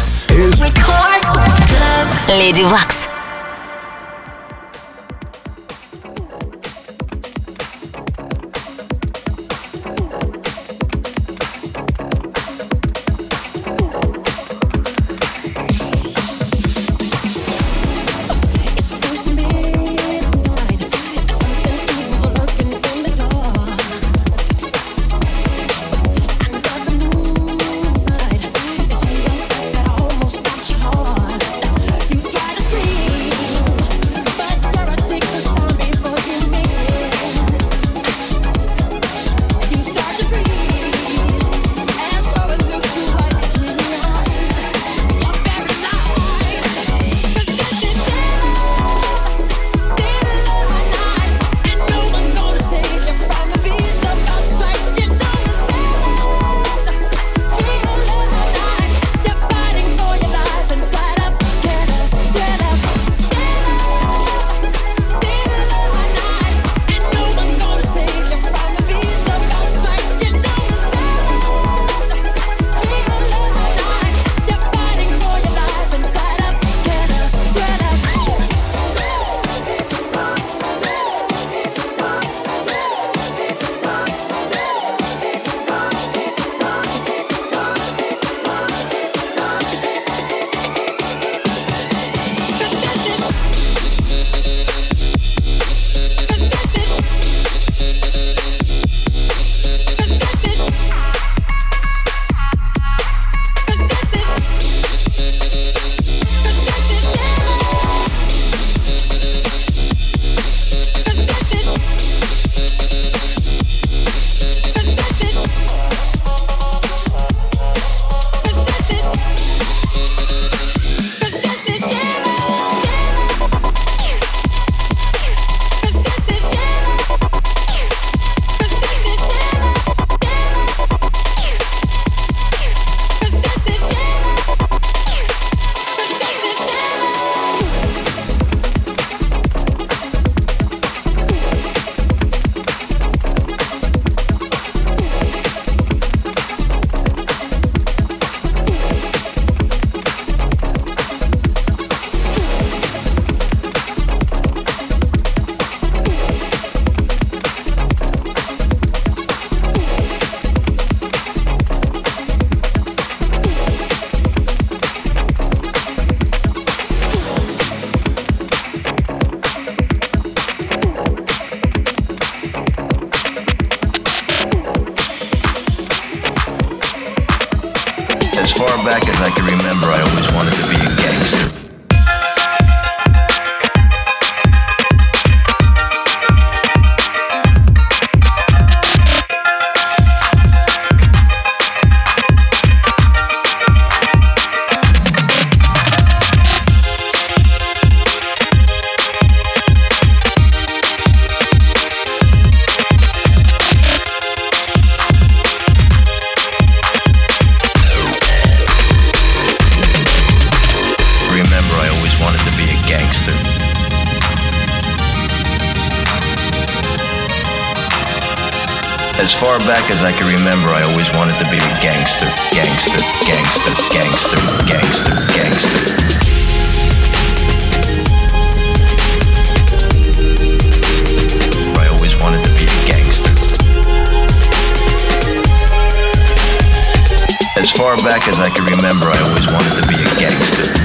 This is Record Club. Lady Waks. remember I always wanted to be a gangster, gangster, gangster, gangster, gangster, gangster. I always wanted to be a gangster. As far back as I can remember, I always wanted to be a gangster.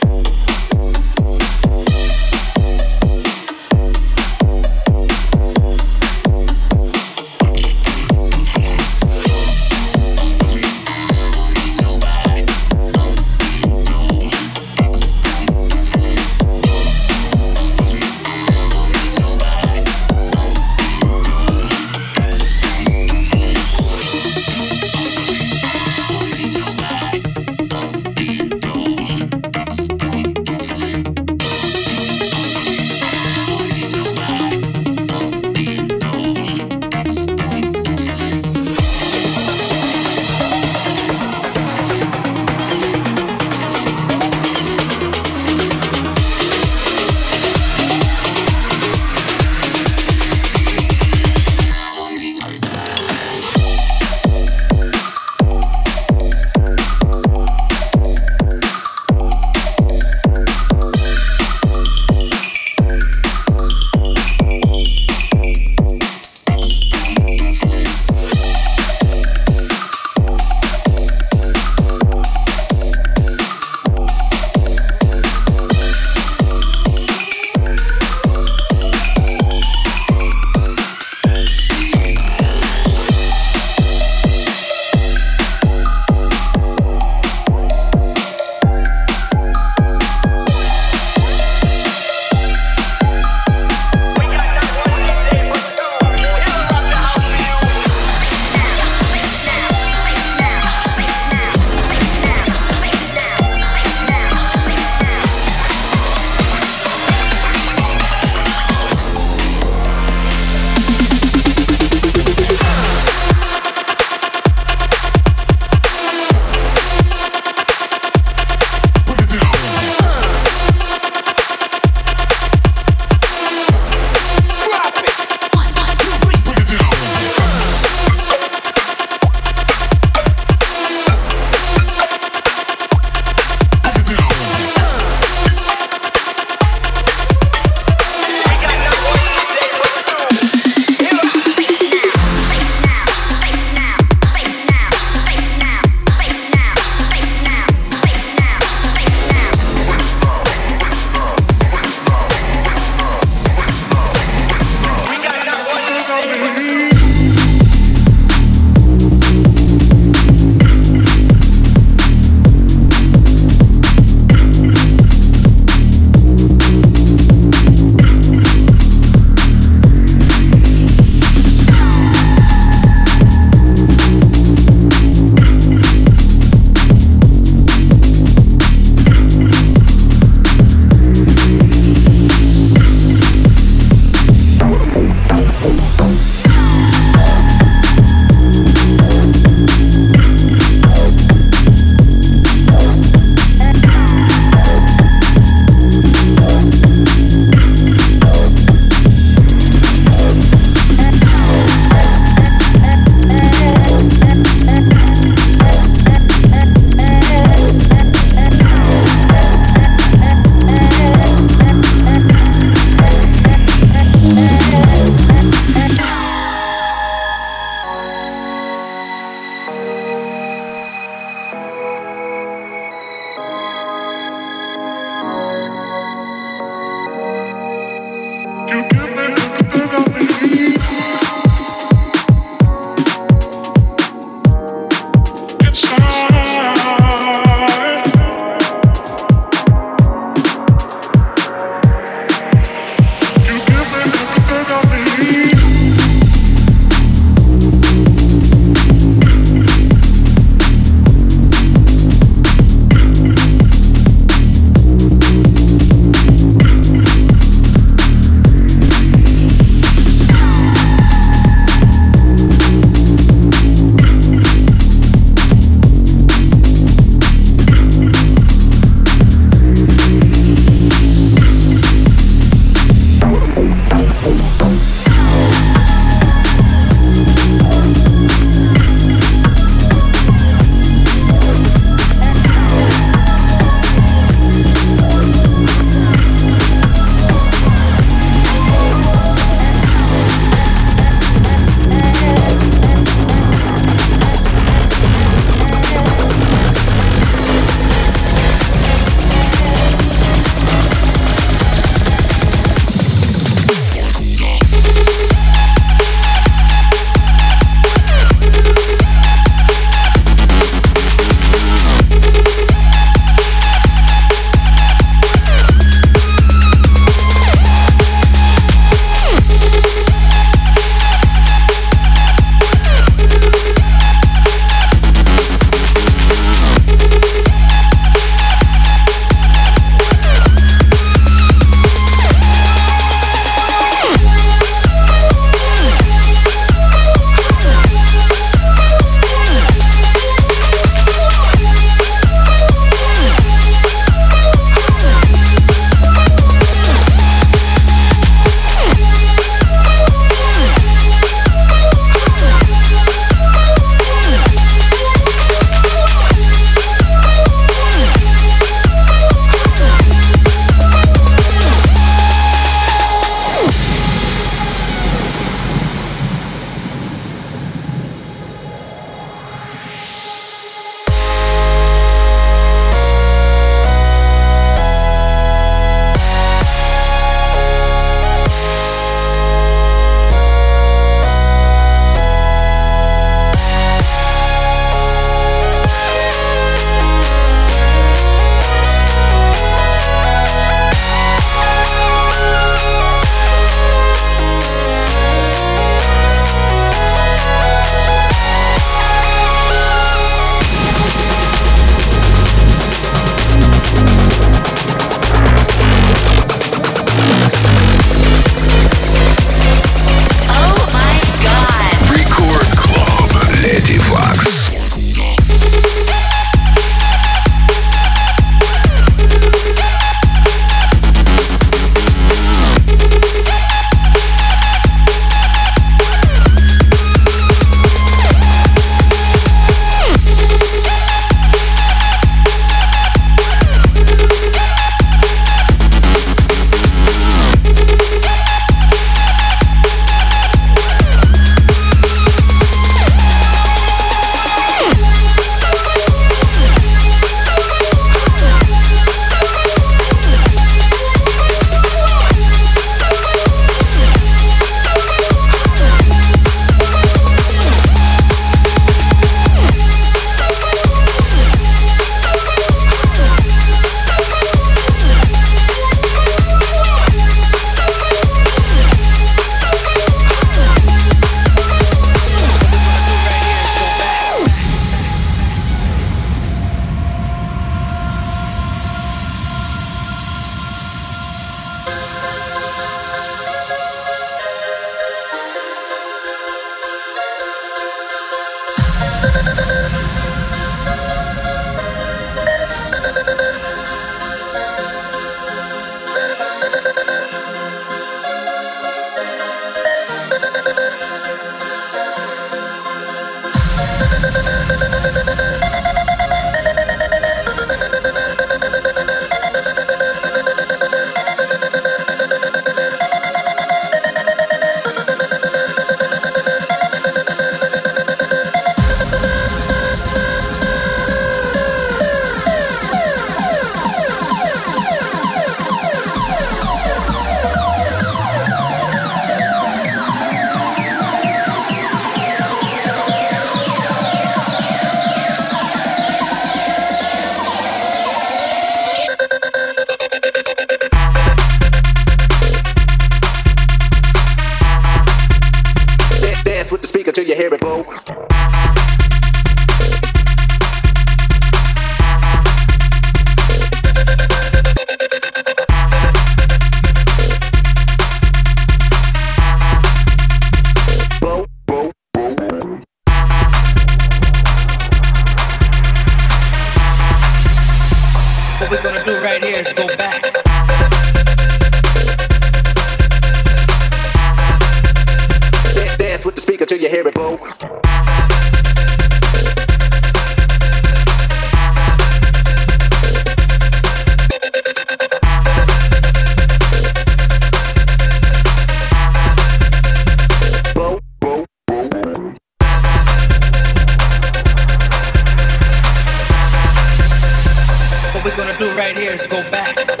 do right here is go back.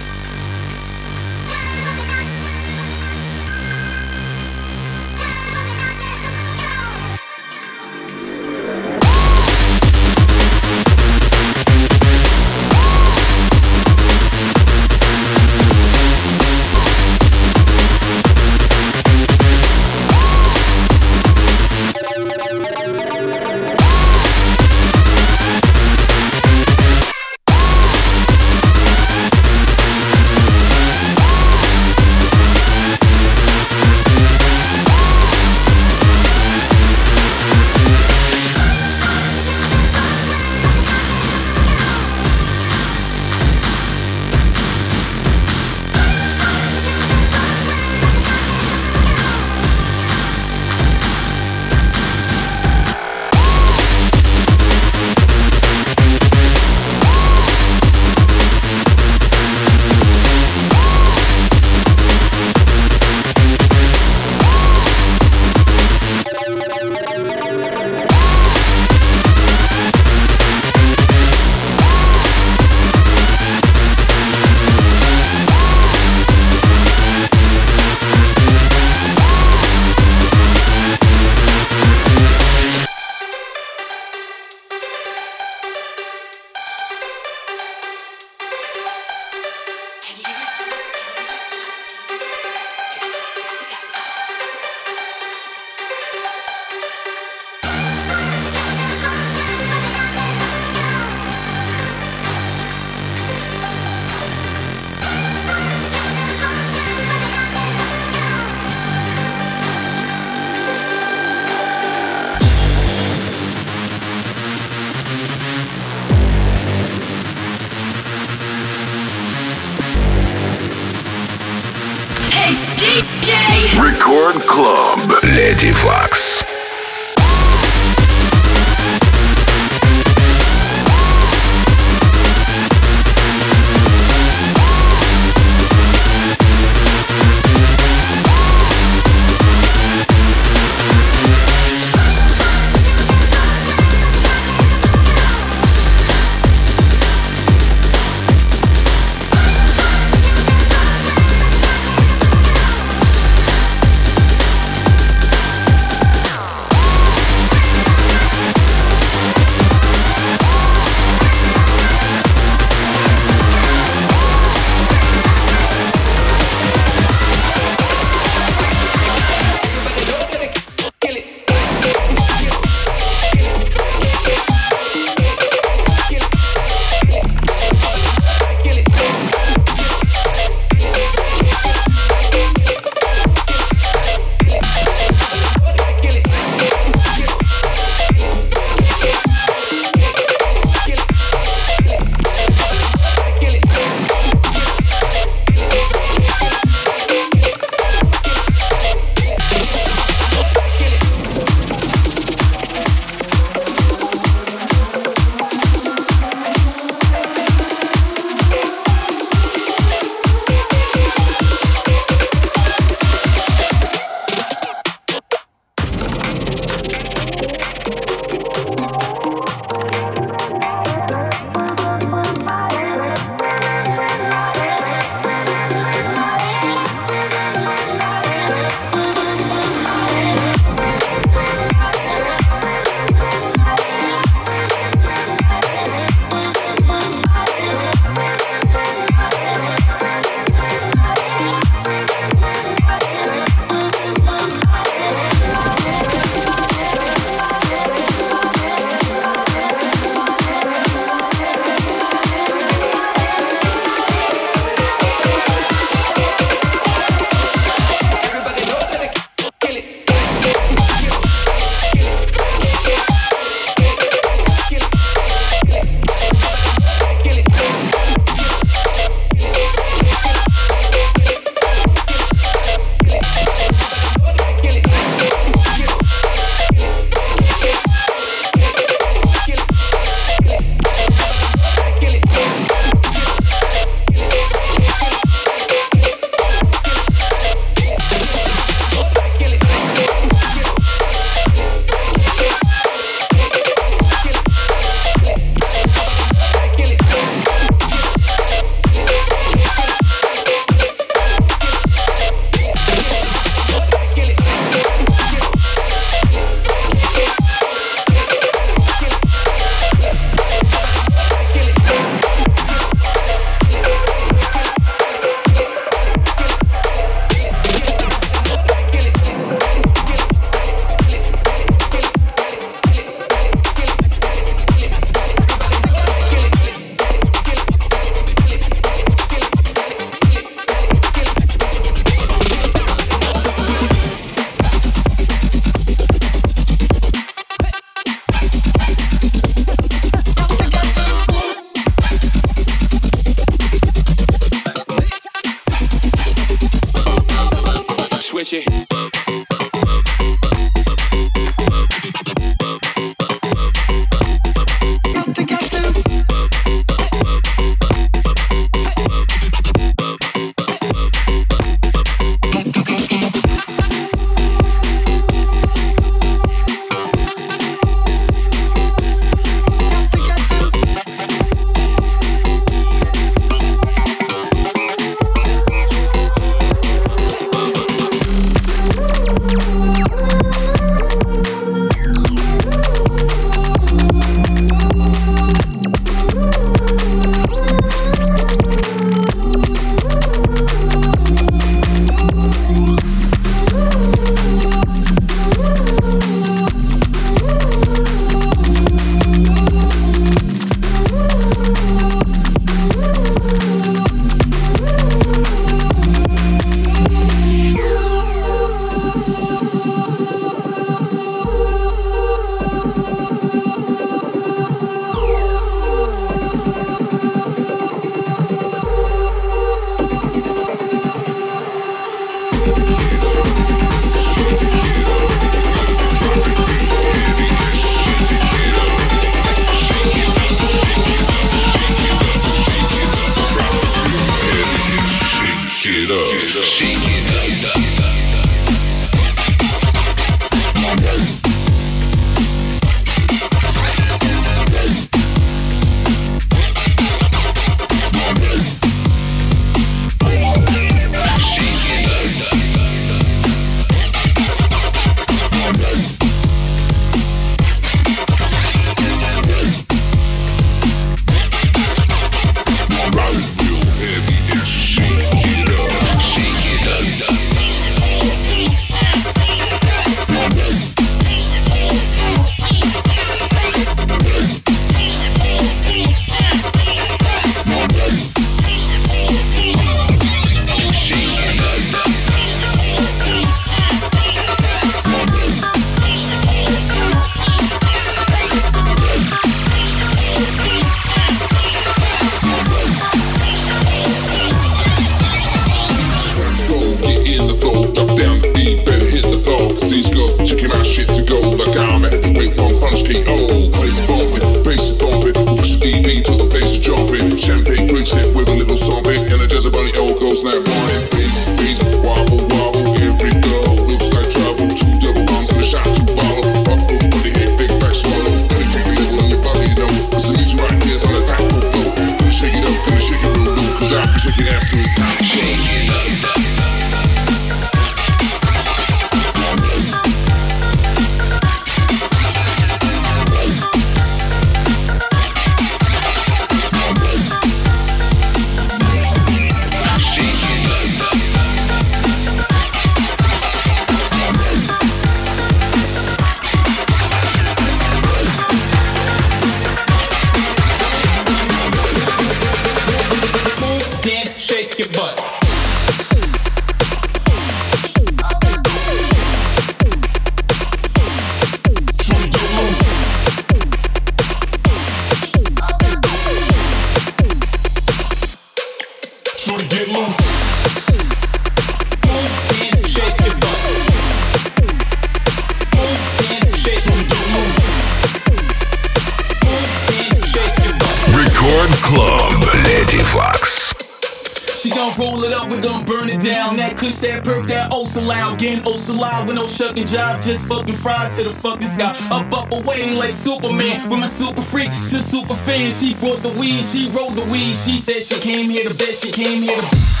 Job, just fucking fried to the fucking sky. Up, up, away like Superman with my super freak. She's super fan. She brought the weed, she rolled the weed. She said she came here to bet, she came here to.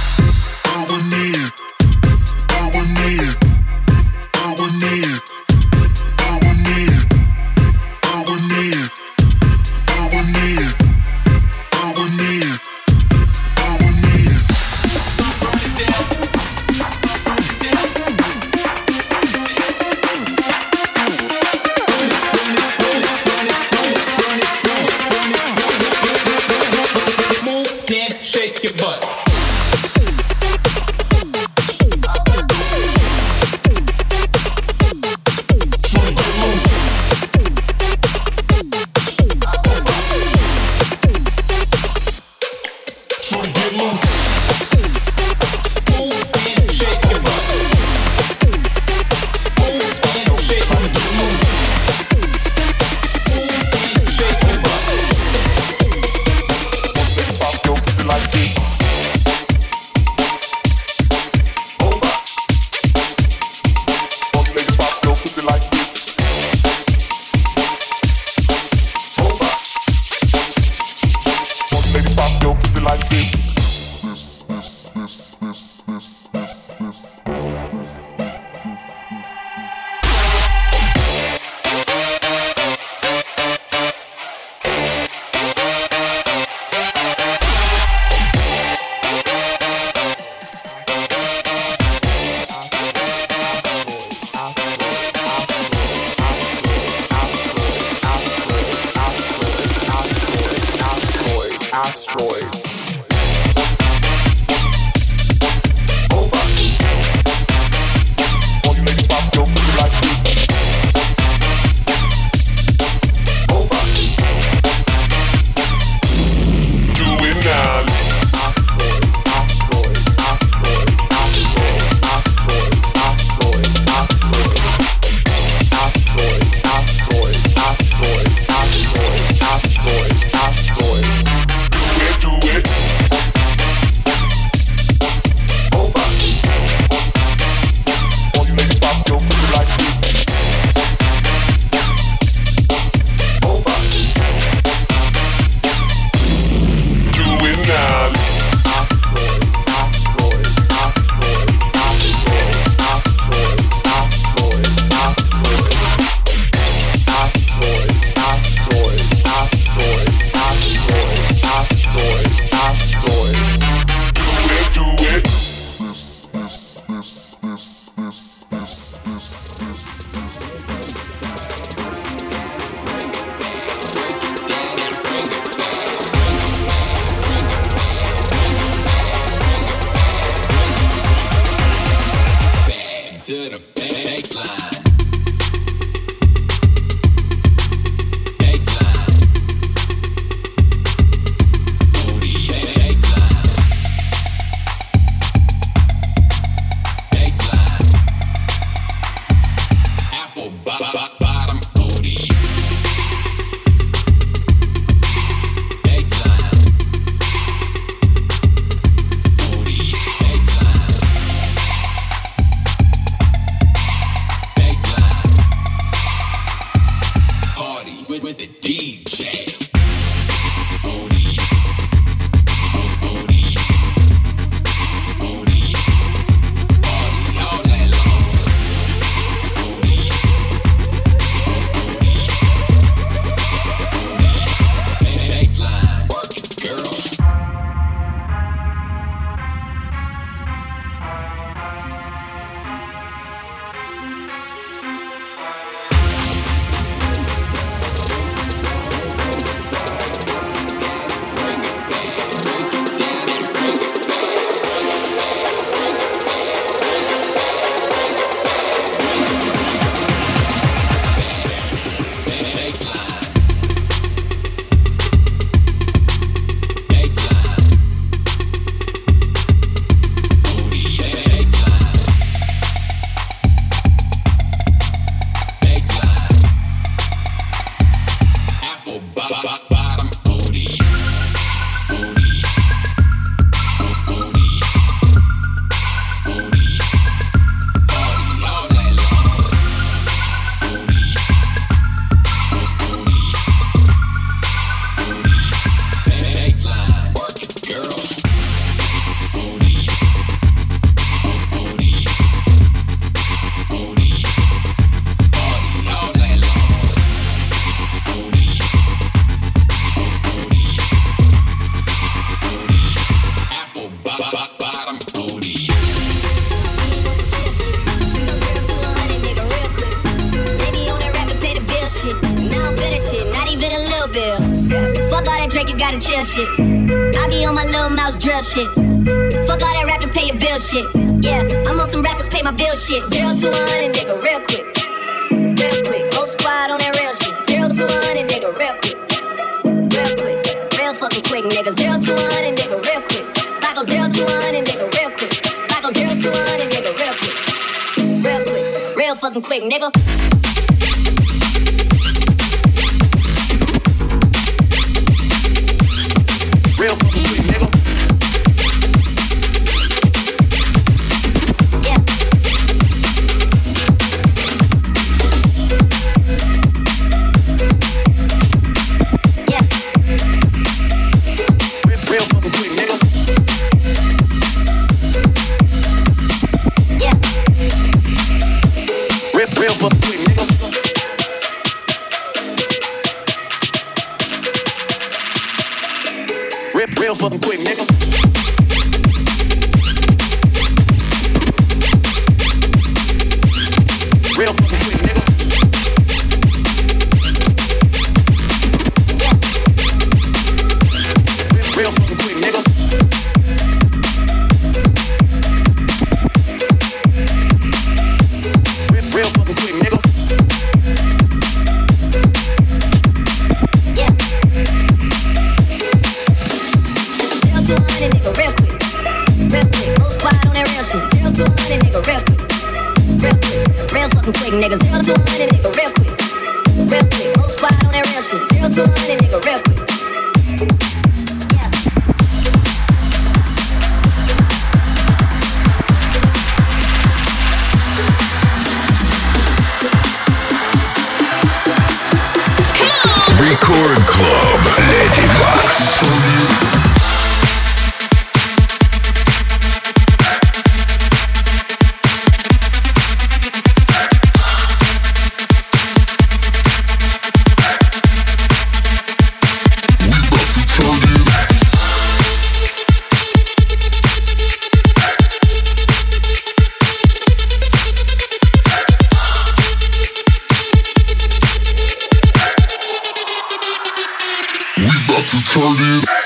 Turn it.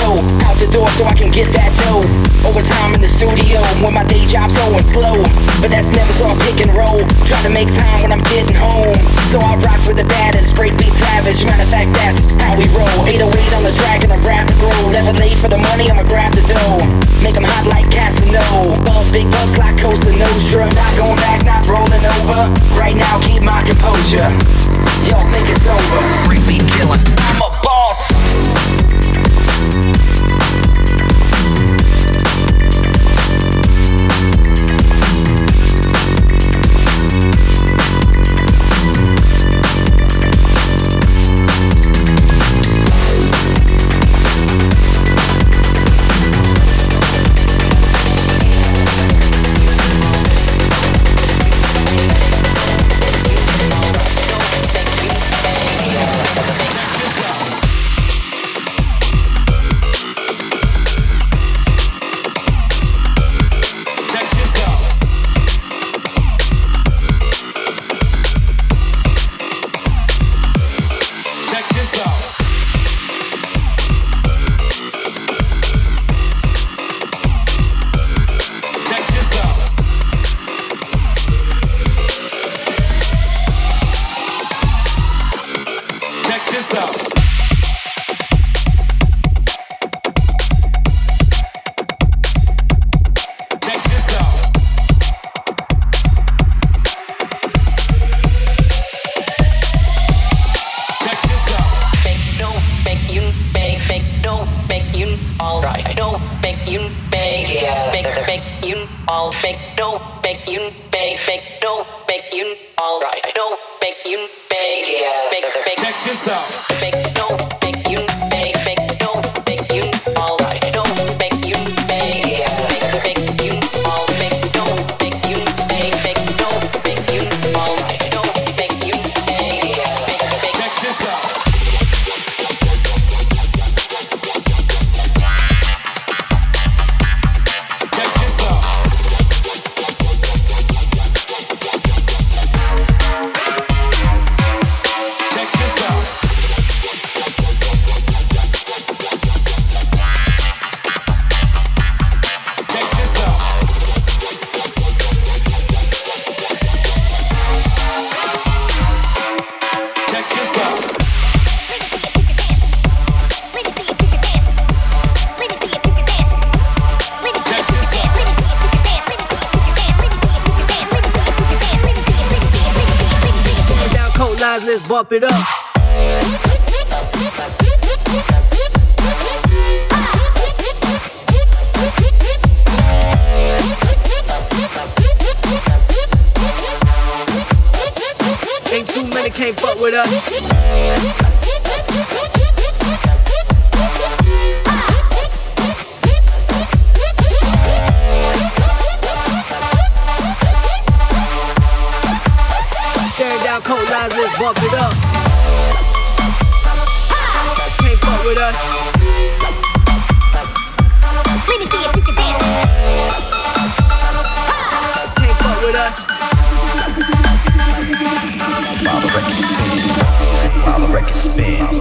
Go out the door so I can get that dough. Overtime in the studio when my day job's going slow. But that's never so I pick and roll. Try to make time when I'm getting home. So I rock with the baddest, break beat savage. Matter of fact, that's how we roll. 808 on the track and I'm rap to grow. Never late for the money, I'ma grab the dough. Make 'em hot like Casino. Big bucks like Cosa Nostra. Not going back, not rolling over. Right now, keep my composure. Y'all think it's over. Break beat killing. I'm you beg, beg, don't you all right. Don't you beg, yeah. beg, beg, check this out. Beg, don't.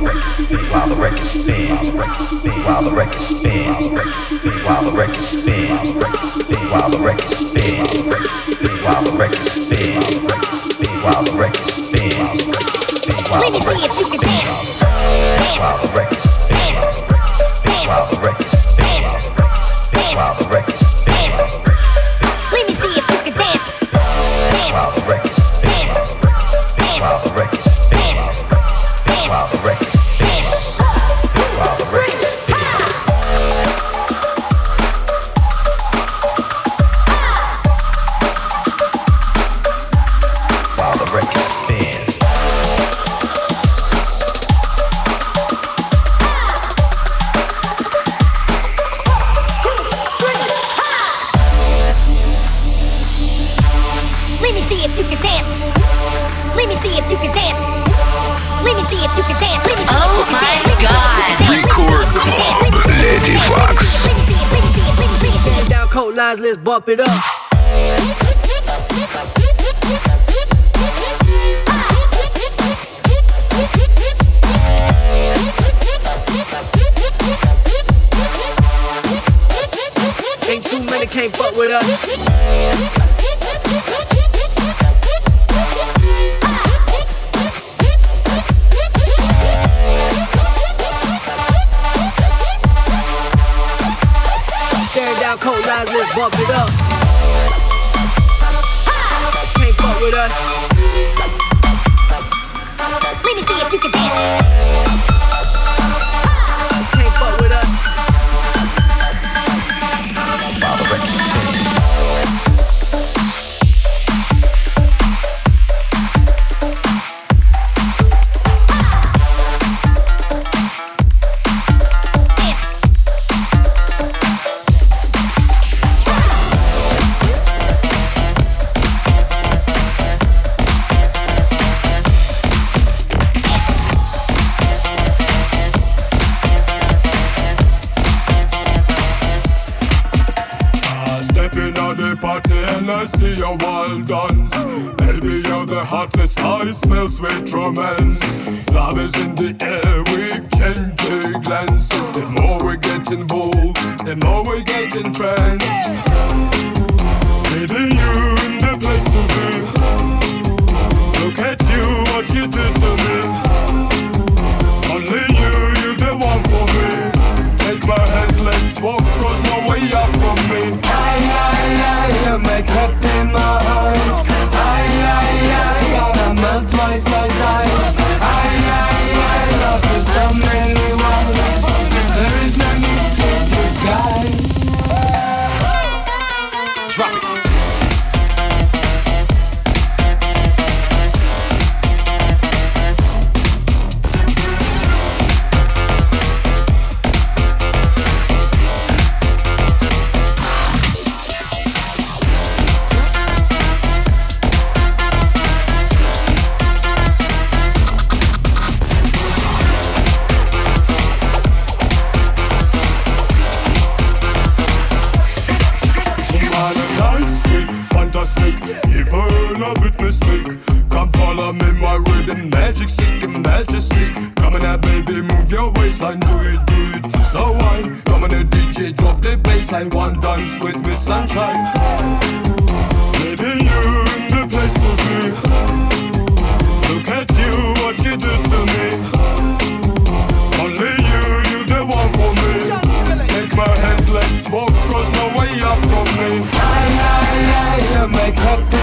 while the record spins, while the record spins, while the record spins, while the record spins, while the record spins, while the record spins, while the record spins. Let me see if you can dance. Come follow me, my rhythm magic, sick and majesty. Come on baby, move your waistline, do it, do it. Slow wine, come on the DJ, drop the bassline. One dance with me, sunshine. Baby, you in the place for me. Look at you, what you did to me. Only you, you the one for me. Take my hand, let's walk, cause no way up from me. I, I, I, I make happy.